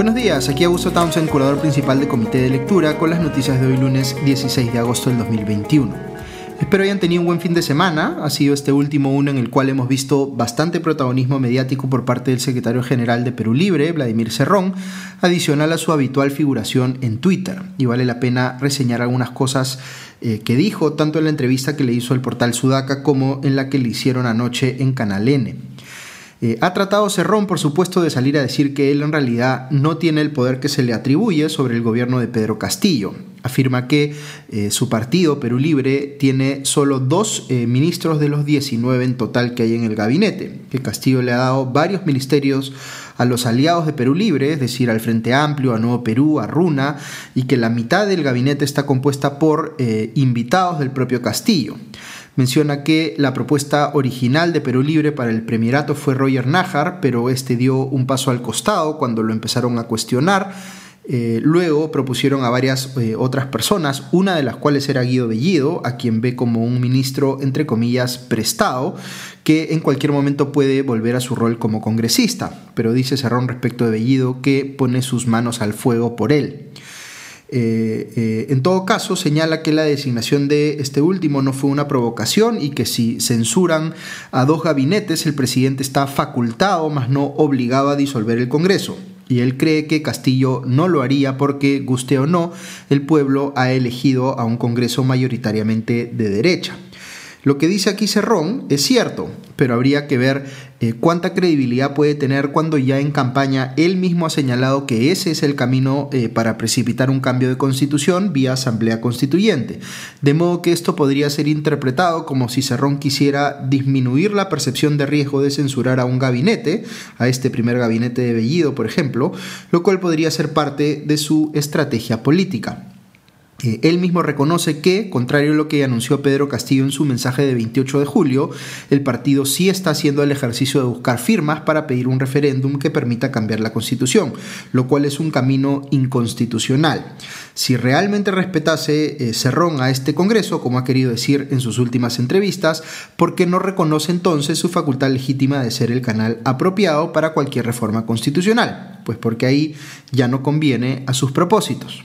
Buenos días, aquí Augusto Townsend, curador principal de Comité de Lectura, con las noticias de hoy lunes 16 de agosto del 2021. Espero hayan tenido un buen fin de semana. Ha sido este último uno en el cual hemos visto bastante protagonismo mediático por parte del secretario general de Perú Libre, Vladimir Cerrón, adicional a su habitual figuración en Twitter. Y vale la pena reseñar algunas cosas eh, que dijo, tanto en la entrevista que le hizo el portal Sudaca como en la que le hicieron anoche en Canal N. Eh, ha tratado Cerrón, por supuesto, de salir a decir que él en realidad no tiene el poder que se le atribuye sobre el gobierno de Pedro Castillo. Afirma que eh, su partido, Perú Libre, tiene solo dos eh, ministros de los 19 en total que hay en el gabinete, que Castillo le ha dado varios ministerios a los aliados de Perú Libre, es decir, al Frente Amplio, a Nuevo Perú, a Runa, y que la mitad del gabinete está compuesta por invitados del propio Castillo menciona que la propuesta original de Perú Libre para el premierato fue Roger Nájar, pero este dio un paso al costado cuando lo empezaron a cuestionar. Eh, luego propusieron a varias eh, otras personas, una de las cuales era Guido Bellido, a quien ve como un ministro, entre comillas, prestado, que en cualquier momento puede volver a su rol como congresista, pero dice Cerrón respecto de Bellido que pone sus manos al fuego por él. Eh, eh, en todo caso, señala que la designación de este último no fue una provocación y que si censuran a dos gabinetes, el presidente está facultado, más no obligado a disolver el Congreso. Y él cree que Castillo no lo haría porque, guste o no, el pueblo ha elegido a un Congreso mayoritariamente de derecha. Lo que dice aquí Cerrón es cierto, pero habría que ver eh, cuánta credibilidad puede tener cuando ya en campaña él mismo ha señalado que ese es el camino eh, para precipitar un cambio de constitución vía asamblea constituyente. De modo que esto podría ser interpretado como si Cerrón quisiera disminuir la percepción de riesgo de censurar a un gabinete, a este primer gabinete de Bellido, por ejemplo, lo cual podría ser parte de su estrategia política. Eh, él mismo reconoce que, contrario a lo que anunció Pedro Castillo en su mensaje de 28 de julio, el partido sí está haciendo el ejercicio de buscar firmas para pedir un referéndum que permita cambiar la constitución, lo cual es un camino inconstitucional. Si realmente respetase eh, Cerrón a este Congreso, como ha querido decir en sus últimas entrevistas, ¿por qué no reconoce entonces su facultad legítima de ser el canal apropiado para cualquier reforma constitucional? Pues porque ahí ya no conviene a sus propósitos.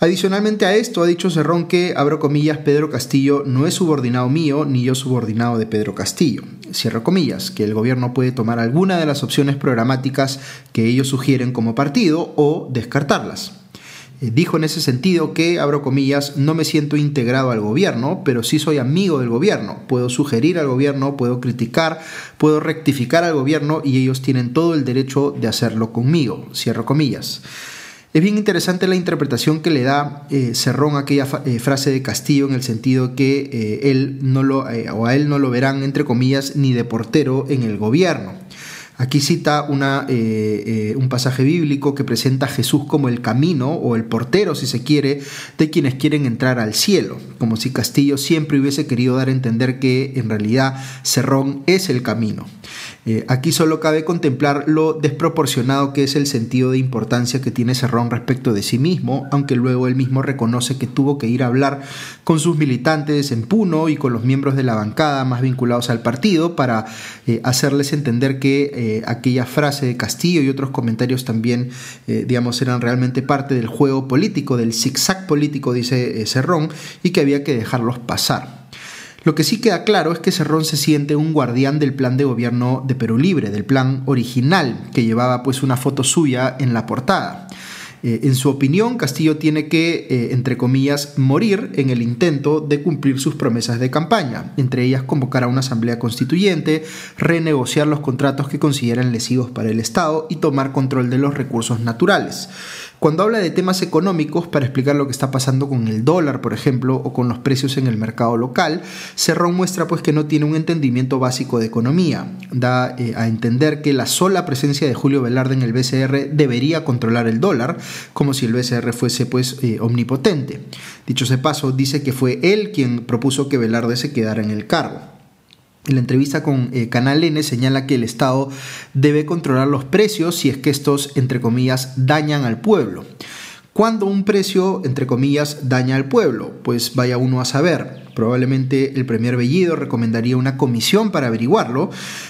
Adicionalmente a esto, ha dicho Cerrón que, abro comillas, Pedro Castillo no es subordinado mío ni yo subordinado de Pedro Castillo. Cierro comillas, que el gobierno puede tomar alguna de las opciones programáticas que ellos sugieren como partido o descartarlas. Eh, dijo en ese sentido que, abro comillas, no me siento integrado al gobierno, pero sí soy amigo del gobierno. Puedo sugerir al gobierno, puedo criticar, puedo rectificar al gobierno y ellos tienen todo el derecho de hacerlo conmigo. Cierro comillas. Es bien interesante la interpretación que le da eh, Cerrón a aquella eh, frase de Castillo en el sentido que eh, él no lo, o a él no lo verán, entre comillas, ni de portero en el gobierno. Aquí cita una, un pasaje bíblico que presenta a Jesús como el camino o el portero, si se quiere, de quienes quieren entrar al cielo, como si Castillo siempre hubiese querido dar a entender que en realidad Cerrón es el camino. Eh, aquí solo cabe contemplar lo desproporcionado que es el sentido de importancia que tiene Cerrón respecto de sí mismo, aunque luego él mismo reconoce que tuvo que ir a hablar con sus militantes en Puno y con los miembros de la bancada más vinculados al partido para eh, hacerles entender que eh, aquella frase de Castillo y otros comentarios también, digamos, eran realmente parte del juego político, del zigzag político, dice Cerrón, y que había que dejarlos pasar. Lo que sí queda claro es que Cerrón se siente un guardián del plan de gobierno de Perú Libre, del plan original, que llevaba pues una foto suya en la portada. Eh, en su opinión, Castillo tiene que, eh, entre comillas, morir en el intento de cumplir sus promesas de campaña, entre ellas convocar a una asamblea constituyente, renegociar los contratos que consideran lesivos para el Estado y tomar control de los recursos naturales. Cuando habla de temas económicos, para explicar lo que está pasando con el dólar, por ejemplo, o con los precios en el mercado local, Cerrón muestra pues que no tiene un entendimiento básico de economía. Da eh, a entender que la sola presencia de Julio Velarde en el BCR debería controlar el dólar, como si el BCR fuese pues eh, omnipotente. Dicho ese paso, dice que fue él quien propuso que Velarde se quedara en el cargo. La entrevista con eh, Canal N señala que el Estado debe controlar los precios si es que estos, entre comillas, dañan al pueblo. Cuando un precio, entre comillas, daña al pueblo? Pues vaya uno a saber. Probablemente el Premier Bellido recomendaría una comisión para averiguarlo,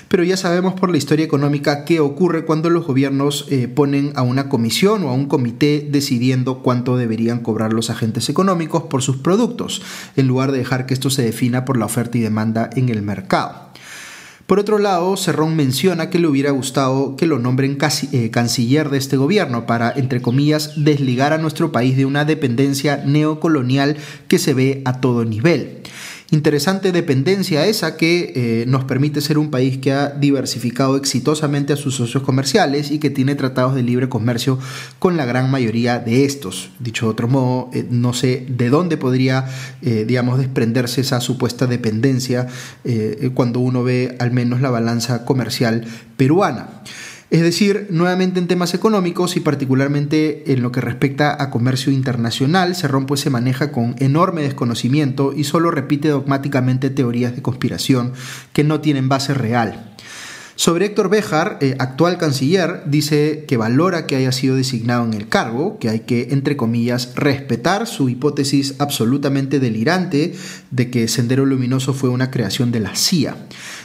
pero ya sabemos por la historia económica qué ocurre cuando los gobiernos eh, ponen a una comisión o a un comité decidiendo cuánto deberían cobrar los agentes económicos por sus productos, en lugar de dejar que esto se defina por la oferta y demanda en el mercado. Por otro lado, Cerrón menciona que le hubiera gustado que lo nombren eh, canciller de este gobierno para, entre comillas, desligar a nuestro país de una dependencia neocolonial que se ve a todo nivel. Interesante dependencia esa que eh, nos permite ser un país que ha diversificado exitosamente a sus socios comerciales y que tiene tratados de libre comercio con la gran mayoría de estos. Dicho de otro modo, eh, no sé de dónde podría, eh, digamos, desprenderse esa supuesta dependencia cuando uno ve al menos la balanza comercial peruana. Es decir, nuevamente en temas económicos y particularmente en lo que respecta a comercio internacional, Cerrón pues se maneja con enorme desconocimiento y solo repite dogmáticamente teorías de conspiración que no tienen base real. Sobre Héctor Béjar, eh, actual canciller, dice que valora que haya sido designado en el cargo, que hay que, entre comillas, respetar su hipótesis absolutamente delirante de que Sendero Luminoso fue una creación de la CIA.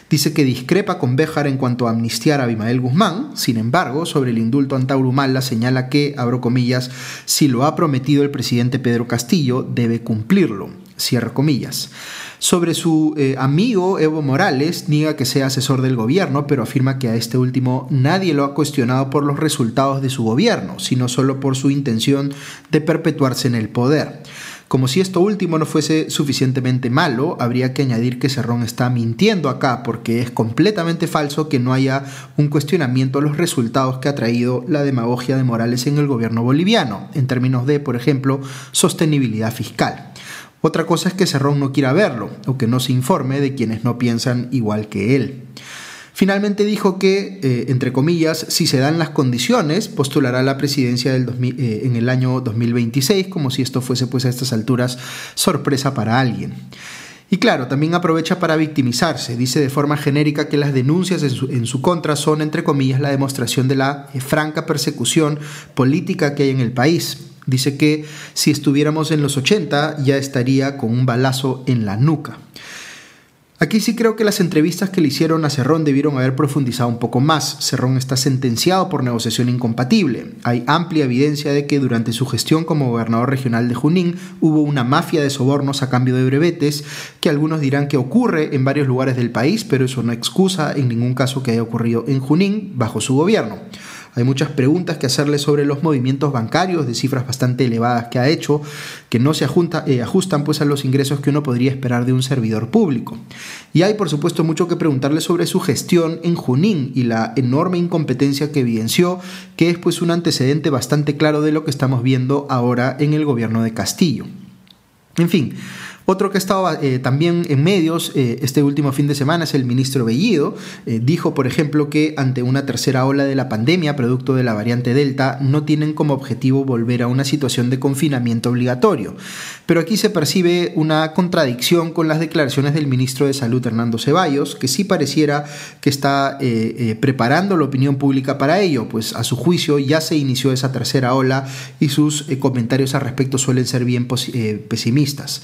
Dice que discrepa con Béjar en cuanto a amnistiar a Abimael Guzmán, sin embargo, sobre el indulto Antaurumala señala que, abro comillas, si lo ha prometido el presidente Pedro Castillo, debe cumplirlo, cierro comillas. Sobre su eh, amigo Evo Morales, niega que sea asesor del gobierno, pero afirma que a este último nadie lo ha cuestionado por los resultados de su gobierno, sino solo por su intención de perpetuarse en el poder. Como si esto último no fuese suficientemente malo, habría que añadir que Cerrón está mintiendo acá porque es completamente falso que no haya un cuestionamiento a los resultados que ha traído la demagogia de Morales en el gobierno boliviano, en términos de, por ejemplo, sostenibilidad fiscal. Otra cosa es que Cerrón no quiera verlo o que no se informe de quienes no piensan igual que él. Finalmente dijo que, eh, entre comillas, si se dan las condiciones, postulará la presidencia eh, en el año 2026, como si esto fuese pues a estas alturas sorpresa para alguien. Y claro, también aprovecha para victimizarse. Dice de forma genérica que las denuncias en su, contra son, entre comillas, la demostración de la franca persecución política que hay en el país. Dice que si estuviéramos en los 80 ya estaría con un balazo en la nuca. Aquí sí creo que las entrevistas que le hicieron a Cerrón debieron haber profundizado un poco más. Cerrón está sentenciado por negociación incompatible. Hay amplia evidencia de que durante su gestión como gobernador regional de Junín hubo una mafia de sobornos a cambio de brevetes que algunos dirán que ocurre en varios lugares del país, pero eso no excusa en ningún caso que haya ocurrido en Junín bajo su gobierno. Hay muchas preguntas que hacerle sobre los movimientos bancarios de cifras bastante elevadas que ha hecho, que no se eh, ajustan pues a los ingresos que uno podría esperar de un servidor público. Y hay por supuesto mucho que preguntarle sobre su gestión en Junín y la enorme incompetencia que evidenció, que es pues un antecedente bastante claro de lo que estamos viendo ahora en el gobierno de Castillo. En fin, otro que estaba eh, también en medios eh, este último fin de semana es el ministro Bellido. Eh, dijo, por ejemplo, que ante una tercera ola de la pandemia, producto de la variante Delta, no tienen como objetivo volver a una situación de confinamiento obligatorio. Pero aquí se percibe una contradicción con las declaraciones del ministro de Salud, Hernando Ceballos, que sí pareciera que está preparando la opinión pública para ello, pues a su juicio ya se inició esa tercera ola y sus comentarios al respecto suelen ser bien pesimistas.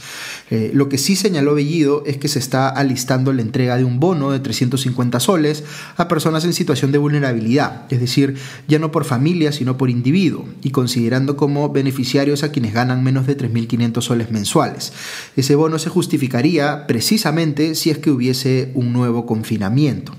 Eh, lo que sí señaló Bellido es que se está alistando la entrega de un bono de 350 soles a personas en situación de vulnerabilidad, es decir, ya no por familia, sino por individuo, y considerando como beneficiarios a quienes ganan menos de 3.500 mensuales. Ese bono se justificaría precisamente si es que hubiese un nuevo confinamiento.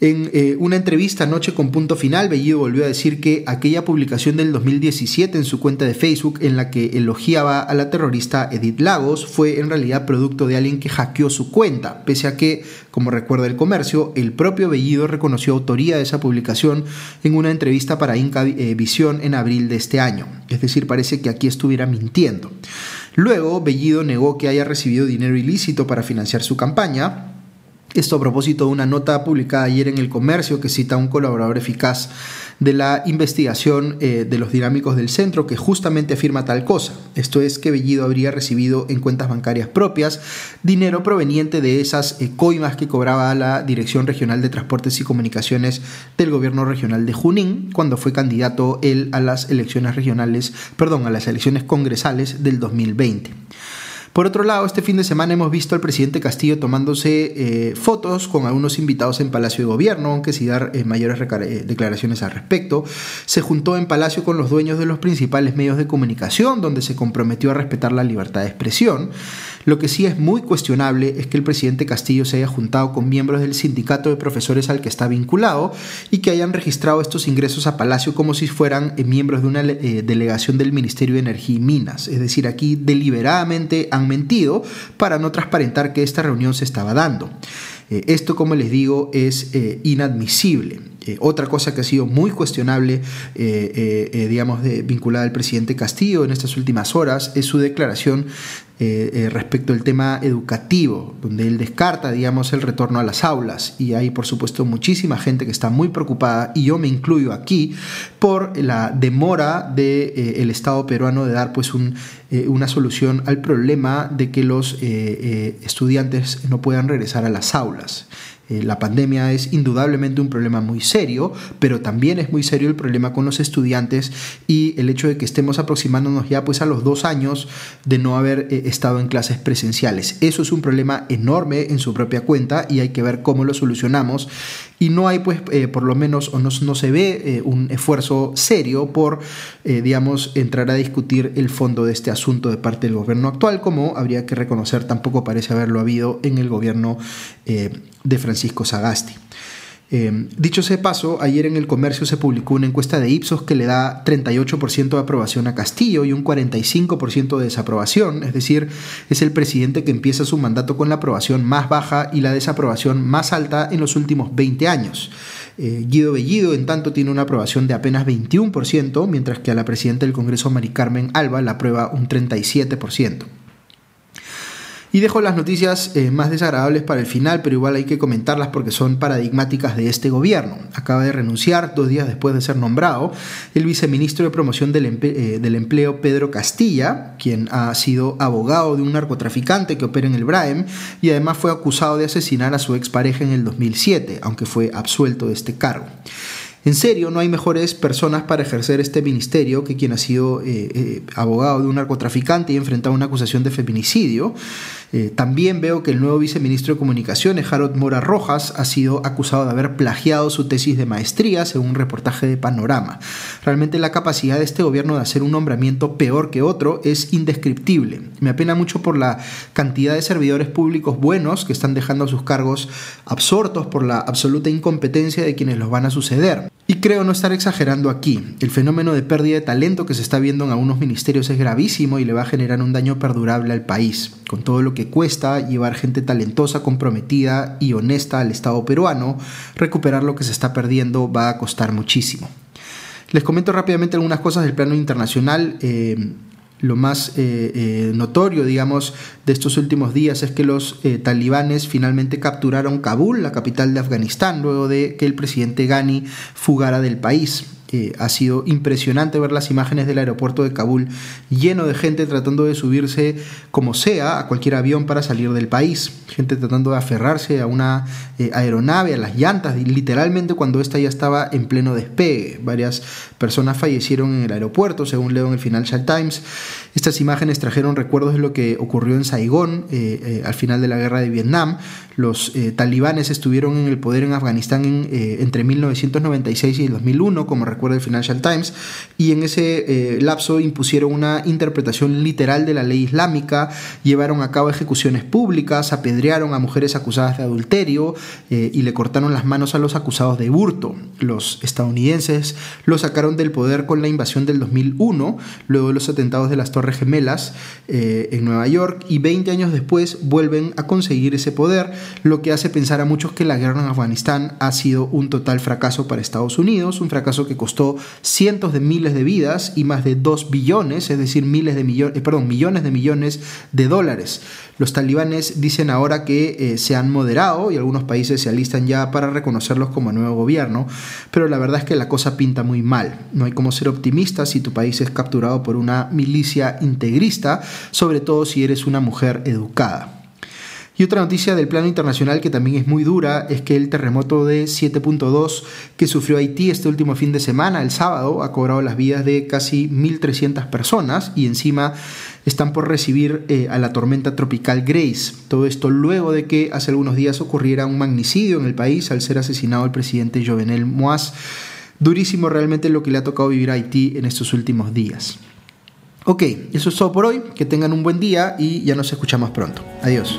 En eh, una entrevista anoche con Punto Final, Bellido volvió a decir que aquella publicación del 2017 en su cuenta de Facebook en la que elogiaba a la terrorista Edith Lagos fue en realidad producto de alguien que hackeó su cuenta, pese a que, como recuerda el comercio, el propio Bellido reconoció autoría de esa publicación en una entrevista para Inca eh, Visión en abril de este año. Es decir, parece que aquí estuviera mintiendo. Luego, Bellido negó que haya recibido dinero ilícito para financiar su campaña, Esto a propósito de una nota publicada ayer en El Comercio que cita a un colaborador eficaz de la investigación eh, de los dinámicos del centro que justamente afirma tal cosa. Esto es que Bellido habría recibido en cuentas bancarias propias dinero proveniente de esas eh, coimas que cobraba la Dirección Regional de Transportes y Comunicaciones del Gobierno Regional de Junín cuando fue candidato él a las elecciones regionales, perdón, a las elecciones congresales del 2020. Por otro lado, este fin de semana hemos visto al presidente Castillo tomándose eh, fotos con algunos invitados en Palacio de Gobierno, aunque sin dar eh, mayores eh, declaraciones al respecto. Se juntó en Palacio con los dueños de los principales medios de comunicación, donde se comprometió a respetar la libertad de expresión. Lo que sí es muy cuestionable es que el presidente Castillo se haya juntado con miembros del sindicato de profesores al que está vinculado y que hayan registrado estos ingresos a Palacio como si fueran miembros de una delegación del Ministerio de Energía y Minas. Es decir, aquí deliberadamente han mentido para no transparentar que esta reunión se estaba dando. Eh, esto, como les digo, es eh, inadmisible. Eh, otra cosa que ha sido muy cuestionable, digamos, vinculada al presidente Castillo en estas últimas horas, es su declaración eh, eh, respecto al tema educativo, donde él descarta, digamos, el retorno a las aulas. Y hay, por supuesto, muchísima gente que está muy preocupada, y yo me incluyo aquí, por la demora del de, eh, Estado peruano de dar pues, un, una solución al problema de que los estudiantes no puedan regresar a las aulas. Eh, la pandemia es indudablemente un problema muy serio, pero también es muy serio el problema con los estudiantes y el hecho de que estemos aproximándonos ya pues a los dos años de no haber eh, estado en clases presenciales. Eso es un problema enorme en su propia cuenta y hay que ver cómo lo solucionamos y no hay pues eh, por lo menos o no, no se ve un esfuerzo serio por digamos entrar a discutir el fondo de este asunto de parte del gobierno actual como habría que reconocer tampoco parece haberlo habido en el gobierno de Francisco Sagasti. Eh, dicho ese paso, ayer en el comercio se publicó una encuesta de Ipsos que le da 38% de aprobación a Castillo y un 45% de desaprobación, es decir, es el presidente que empieza su mandato con la aprobación más baja y la desaprobación más alta en los últimos 20 años. Eh, Guido Bellido, en tanto, tiene una aprobación de apenas 21%, mientras que a la presidenta del Congreso, Mari Carmen Alba, la aprueba un 37%. Y dejo las noticias eh, más desagradables para el final, pero igual hay que comentarlas porque son paradigmáticas de este gobierno. Acaba de renunciar dos días después de ser nombrado el viceministro de Promoción del, eh, del Empleo, Pedro Castilla, quien ha sido abogado de un narcotraficante que opera en el Braem y además fue acusado de asesinar a su expareja en el 2007, aunque fue absuelto de este cargo. En serio, no hay mejores personas para ejercer este ministerio que quien ha sido eh, abogado de un narcotraficante y enfrentado una acusación de feminicidio. Eh, también veo que el nuevo viceministro de Comunicaciones, Harold Mora Rojas, ha sido acusado de haber plagiado su tesis de maestría, según un reportaje de Panorama. Realmente la capacidad de este gobierno de hacer un nombramiento peor que otro es indescriptible. Me apena mucho por la cantidad de servidores públicos buenos que están dejando sus cargos absortos por la absoluta incompetencia de quienes los van a suceder. Y creo no estar exagerando aquí. El fenómeno de pérdida de talento que se está viendo en algunos ministerios es gravísimo y le va a generar un daño perdurable al país, con todo lo que cuesta llevar gente talentosa, comprometida y honesta al Estado peruano, recuperar lo que se está perdiendo va a costar muchísimo. Les comento rápidamente algunas cosas del plano internacional. Eh, lo más eh, eh, notorio, digamos, de estos últimos días es que los talibanes finalmente capturaron Kabul, la capital de Afganistán, luego de que el presidente Ghani fugara del país ha sido impresionante ver las imágenes del aeropuerto de Kabul lleno de gente tratando de subirse como sea a cualquier avión para salir del país. Gente tratando de aferrarse a una eh, aeronave, a las llantas, literalmente cuando esta ya estaba en pleno despegue. Varias personas fallecieron en el aeropuerto, según leo en el Financial Times. Estas imágenes trajeron recuerdos de lo que ocurrió en Saigón eh, eh, al final de la guerra de Vietnam. Los talibanes estuvieron en el poder en Afganistán entre 1996 y el 2001, como recuerdo del Financial Times, y en ese eh, lapso impusieron una interpretación literal de la ley islámica, llevaron a cabo ejecuciones públicas, apedrearon a mujeres acusadas de adulterio eh, y le cortaron las manos a los acusados de hurto. Los estadounidenses lo sacaron del poder con la invasión del 2001, luego de los atentados de las Torres Gemelas eh, en Nueva York, y 20 años después vuelven a conseguir ese poder, lo que hace pensar a muchos que la guerra en Afganistán ha sido un total fracaso para Estados Unidos, un fracaso que costó costó cientos de miles de vidas y más de 2 billones, es decir, miles de millones, eh, perdón, millones de millones de dólares. Los talibanes dicen ahora que eh, se han moderado y algunos países se alistan ya para reconocerlos como nuevo gobierno, pero la verdad es que la cosa pinta muy mal. No hay como ser optimista si tu país es capturado por una milicia integrista, sobre todo si eres una mujer educada. Y otra noticia del plano internacional que también es muy dura es que el terremoto de 7.2 que sufrió Haití este último fin de semana, el sábado, ha cobrado las vidas de casi 1.300 personas y encima están por recibir eh, a la tormenta tropical Grace. Todo esto luego de que hace algunos días ocurriera un magnicidio en el país al ser asesinado el presidente Jovenel Moaz. Durísimo realmente lo que le ha tocado vivir a Haití en estos últimos días. Ok, eso es todo por hoy. Que tengan un buen día y ya nos escuchamos pronto. Adiós.